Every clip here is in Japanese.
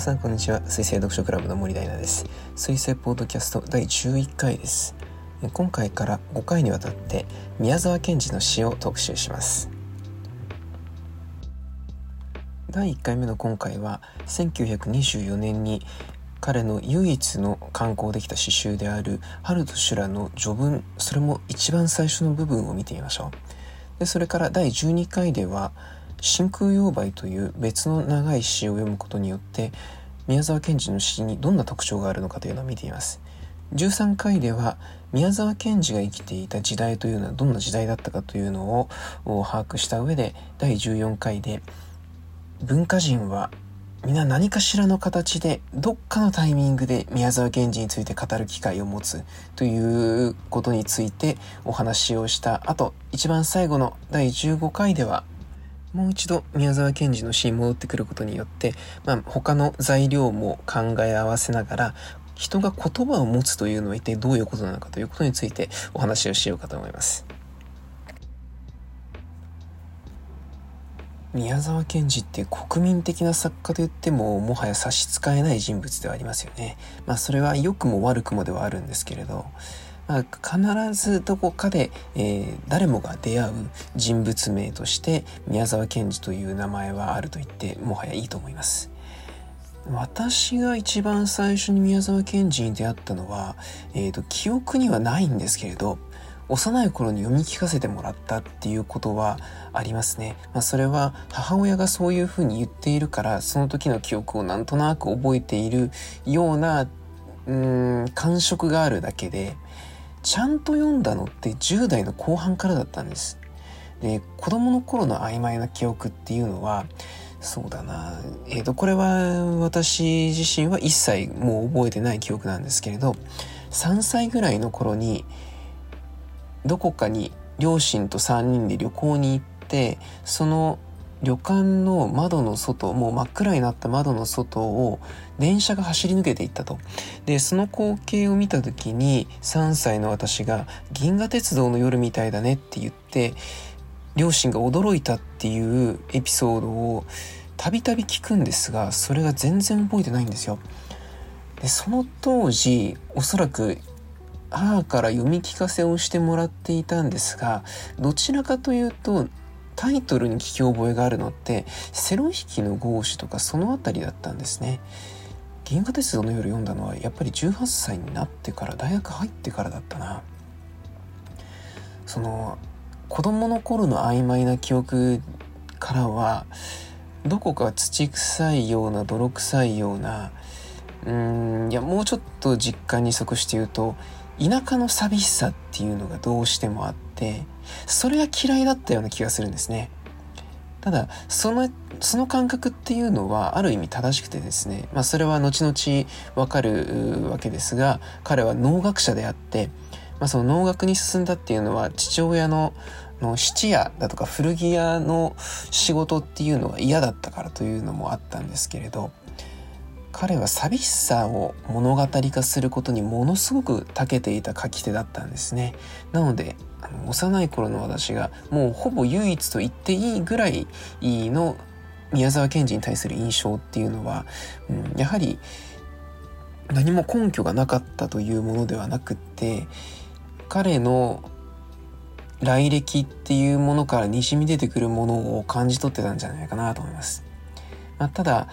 皆さんこんにちは。水星読書クラブの森大奈です。水星ポッドキャスト第11回です。今回から5回にわたって宮沢賢治の詩を特集します。第1回目の今回は1924年に彼の唯一の刊行できた詩集である「春と修羅」の序文それも一番最初の部分を見てみましょう。でそれから第12回では「真空妖梅という別の長い詩を読むことによって宮沢賢治の詩にどんな特徴があるのかというのを見ています。13回では宮沢賢治が生きていた時代というのはどんな時代だったかというのを把握した上で第14回で文化人は皆何かしらの形でどっかのタイミングで宮沢賢治について語る機会を持つということについてお話をした後一番最後の第15回ではもう一度宮沢賢治の詩に戻ってくることによって、まあ、他の材料も考え合わせながら人が言葉を持つというのは一体どういうことなのかということについてお話をしようかと思います。宮沢賢治って国民的な作家といってももはや差し支えない人物ではありますよね。まあそれは良くも悪くもではあるんですけれど、まあ、必ずどこかで、えー、誰もが出会う人物名として宮沢賢治という名前はあると言ってもはやいいと思います。私が一番最初に宮沢賢治に出会ったのは、えーと、記憶にはないんですけれど幼い頃に読み聞かせてもらったっていうことはありますね。まあ、それは母親がそういうふうに言っているからその時の記憶をなんとなく覚えているようなうーん感触があるだけでちゃんと読んだのって10代の後半からだったんです。で子供の頃の曖昧な記憶っていうのはそうだなえっ、ー、とこれは私自身は一切もう覚えてない記憶なんですけれど3歳ぐらいの頃にどこかに両親と3人で旅行に行ってその旅館の窓の外もう真っ暗になった窓の外を電車が走り抜けていったとでその光景を見た時に3歳の私が「銀河鉄道の夜みたいだね」って言って両親が驚いたっていうエピソードをたびたび聞くんですがそれが全然覚えてないんですよ。でその当時おそらく母から読み聞かせをしてもらっていたんですがどちらかというとタイトルに聞き覚えがあるのってセロ引きの合詞とかその辺りだったんですね。銀河鉄道の夜読んだのはやっぱり18歳になってから大学入ってからだったな。その子供の頃の曖昧な記憶からはどこか土臭いような泥臭いようなうんいやもうちょっと実感に即して言うと田舎の寂しさっていうのがどうしてもあってそれが嫌いだったような気がするんですね。ただそのその感覚っていうのはある意味正しくてですね、まあ、それは後々わかるわけですが彼は農学者であって、まあ、その農学に進んだっていうのは父親のの質屋だとか古着屋の仕事っていうのが嫌だったからというのもあったんですけれど彼は寂しさを物語化することにものすごく長けていた書き手だったんですね。なので幼い頃の私がもうほぼ唯一と言っていいぐらいの宮沢賢治に対する印象っていうのは、うん、やはり何も根拠がなかったというものではなくって彼の来歴っていうものからにじみ出てくるものを感じ取ってたんじゃないかなと思います。まあ、ただ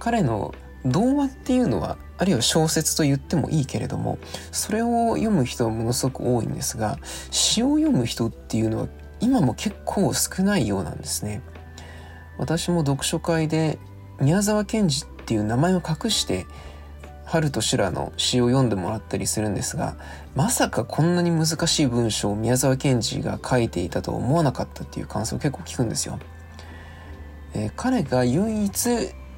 彼の童話っていうのはあるいは小説と言ってもいいけれどもそれを読む人はものすごく多いんですが詩を読む人っていうのは今も結構少ないようなんですね。私も読書会で宮沢賢治っていう名前を隠して春と修羅の詩を読んでもらったりするんですがまさかこんなに難しい文章を宮沢賢治が書いていたと思わなかったっていう感想を結構聞くんですよ。えー、彼が唯一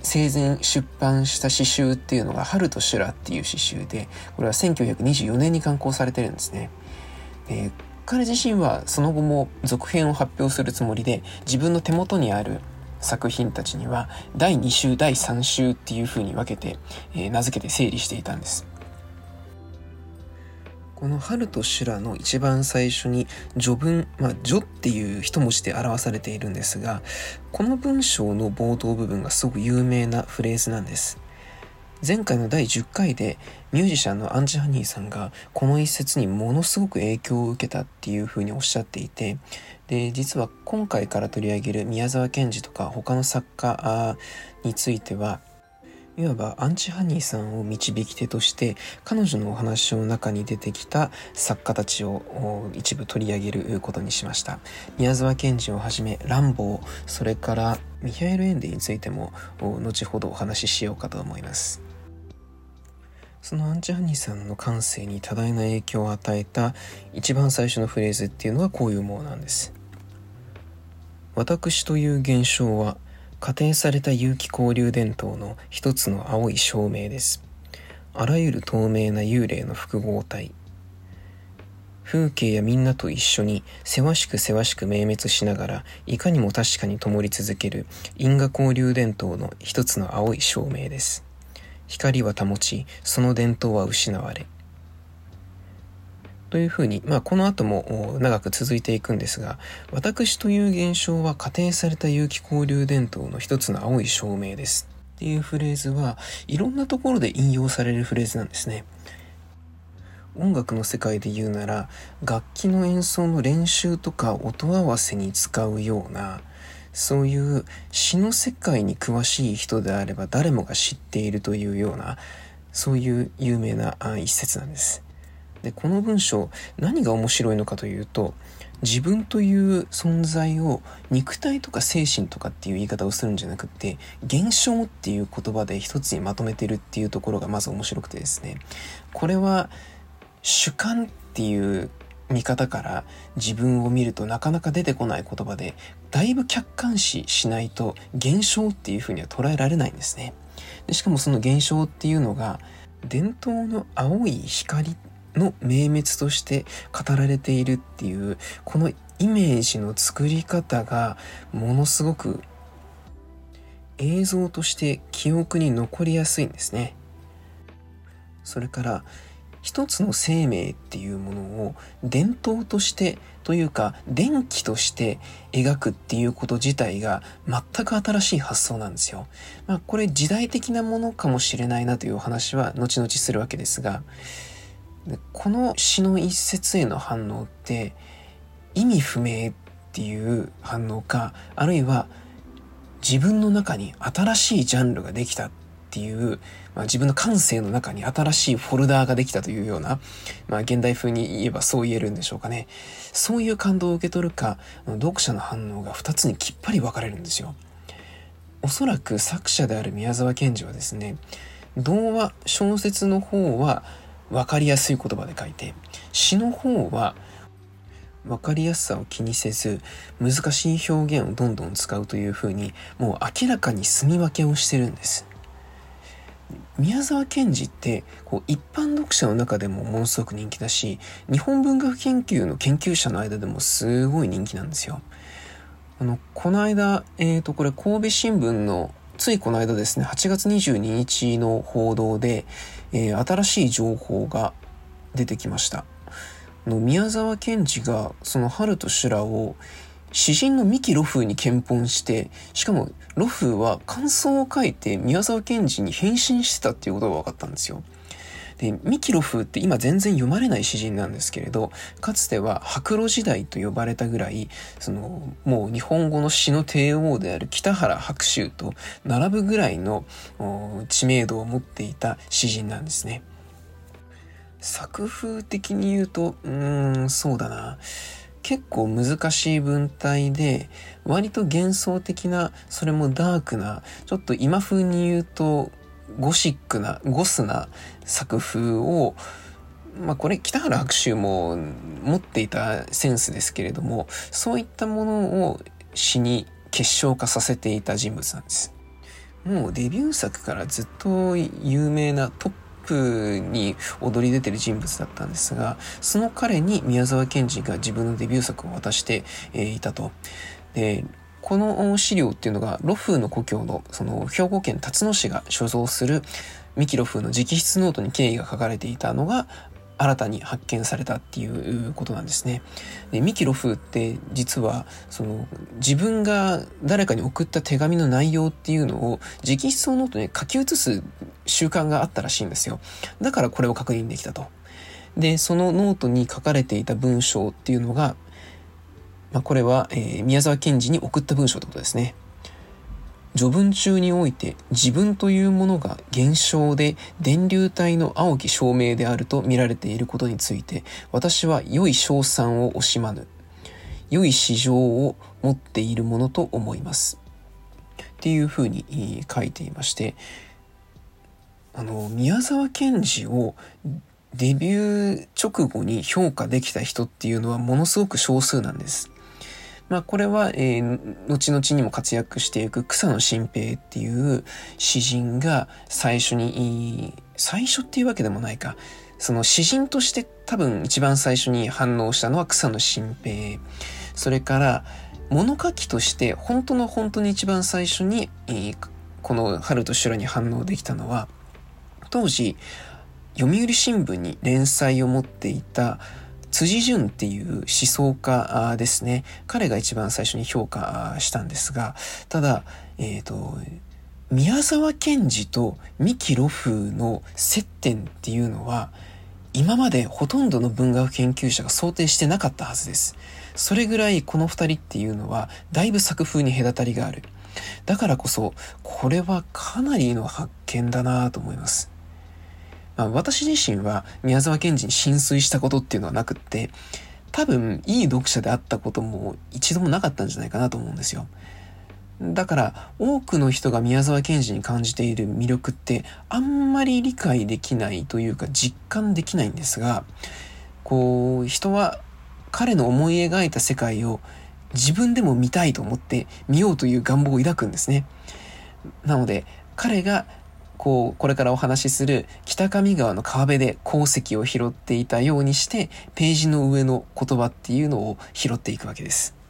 生前出版した詩集っていうのが「春と修羅」っていう詩集でこれは1924年に刊行されてるんですね。で彼自身はその後も続編を発表するつもりで自分の手元にある作品たちには第2週第3週っていう風に分けて、えー、名付けて整理していたんです。この春と修羅の一番最初に序文、まあ、序っていう一文字で表されているんですが、この文章の冒頭部分がすごく有名なフレーズなんです。前回の第10回でミュージシャンのアンチハニーさんがこの一節にものすごく影響を受けたっていうふうにおっしゃっていてで実は今回から取り上げる宮沢賢治とか他の作家についてはいわばアンチハニーさんを導き手として彼女のお話の中に出てきた作家たちを一部取り上げることにしました。宮沢賢治をはじめランボーそれからミハエル・エンデについても後ほどお話ししようかと思います。そのアンチハニーさんの感性に多大な影響を与えた一番最初のフレーズっていうのはこういうものなんです。私という現象は仮定された有機交流伝統の一つの青い照明です。あらゆる透明な幽霊の複合体。風景やみんなと一緒にせわしくせわしく明滅しながらいかにも確かに灯り続ける因果交流伝統の一つの青い照明です。光は保ち、その伝統は失われ、というふうに、まあ、この後も長く続いていくんですが、私という現象は仮定された有機交流伝統の一つの青い証明です。っていうフレーズはいろんなところで引用されるフレーズなんですね。音楽の世界で言うなら楽器の演奏の練習とか音合わせに使うようなそういう詩の世界に詳しい人であれば誰もが知っているというようなそういう有名な一節なんです。でこの文章何が面白いのかというと自分という存在を肉体とか精神とかっていう言い方をするんじゃなくって現象っていう言葉で一つにまとめてるっていうところがまず面白くてですね。これは主観っていう見方から自分を見るとなかなか出てこない言葉でだいぶ客観視しないと現象っていうふうには捉えられないんですね。でしかもその現象っていうのが伝統の青い光の明滅として語られているっていうこのイメージの作り方がものすごく映像として記憶に残りやすいんですね。それから一つの生命っていうものを伝統としてというか電気として描くっていうこと自体が全く新しい発想なんですよ。まあこれ時代的なものかもしれないなというお話は後々するわけですがでこの詩の一節への反応って意味不明っていう反応かあるいは自分の中に新しいジャンルができたっていう、まあ、自分の感性の中に新しいフォルダーができたというような、まあ、現代風に言えばそう言えるんでしょうかね。そういう感動を受け取るか読者の反応が2つにきっぱり分かれるんですよ。おそらく作者である宮沢賢治はですね童話小説の方は分かりやすい言葉で書いて詩の方は分かりやすさを気にせず難しい表現をどんどん使うというふうにもう明らかに住み分けをしてるんです。宮沢賢治ってこう一般読者の中でもものすごく人気だし日本文学研究の研究者の間でもすごい人気なんですよ。あのこの間え、ー、とこれ神戸新聞のついこの間ですね、8月22日の報道で、えー、新しい情報が出てきました。の宮沢賢治がその春と修羅を詩人の三木露風に検本して、しかも露風は感想を書いて宮沢賢治に返信してたっていうことが分かったんですよ。で、ミキロフって今全然読まれない詩人なんですけれど、かつては白露時代と呼ばれたぐらい、その、もう日本語の詩の帝王である北原白秋と並ぶぐらいの知名度を持っていた詩人なんですね。作風的に言うと、うーん、そうだな。結構難しい文体で、割と幻想的な、それもダークな、ちょっと今風に言うと、ゴシックな、ゴスな作風を、まあこれ北原白秋も持っていたセンスですけれども、そういったものを詩に結晶化させていた人物なんです。もうデビュー作からずっと有名なトップに躍り出てる人物だったんですが、その彼に宮沢賢治が自分のデビュー作を渡していたと。で、この資料っていうのが、露風の故郷の、その、兵庫県たつの市が所蔵する、三木露風の直筆ノートに経緯が書かれていたのが、新たに発見されたっていうことなんですね。で三木露風って実はその自分が誰かに送った手紙の内容っていうのを直筆のノートに書き写す習慣があったらしいんですよ。だからこれを確認できたと。で、そのノートに書かれていた文章っていうのが、まあ、これは、えー、宮沢賢治に送った文章ってことですね。序文中において自分というものが現象で電流体の青き証明であると見られていることについて私は良い賞賛を惜しまぬ良い市場を持っているものと思いますっていうふうに書いていましてあの宮沢賢治をデビュー直後に評価できた人っていうのはものすごく少数なんです。まあ、これは、えー、後々にも活躍していく草野新平っていう詩人が最初に、最初っていうわけでもないか、その詩人として多分一番最初に反応したのは草野新平。それから、物書きとして本当の本当に一番最初に、えー、この春と修に反応できたのは、当時、読売新聞に連載を持っていた辻淳っていう思想家ですね。彼が一番最初に評価したんですが、ただ、えっ、ー、と、宮沢賢治と三木露風の接点っていうのは、今までほとんどの文学研究者が想定してなかったはずです。それぐらいこの二人っていうのは、だいぶ作風に隔たりがある。だからこそ、これはかなりの発見だなと思います。まあ、私自身は宮沢賢治に浸水したことっていうのはなくって、多分いい読者であったことも一度もなかったんじゃないかなと思うんですよ。だから多くの人が宮沢賢治に感じている魅力ってあんまり理解できないというか実感できないんですが、こう人は彼の思い描いた世界を自分でも見たいと思って見ようという願望を抱くんですね。なので彼がこう、これからお話しする北上川の川辺で鉱石を拾っていたようにして、ページの上の言葉っていうのを拾っていくわけです。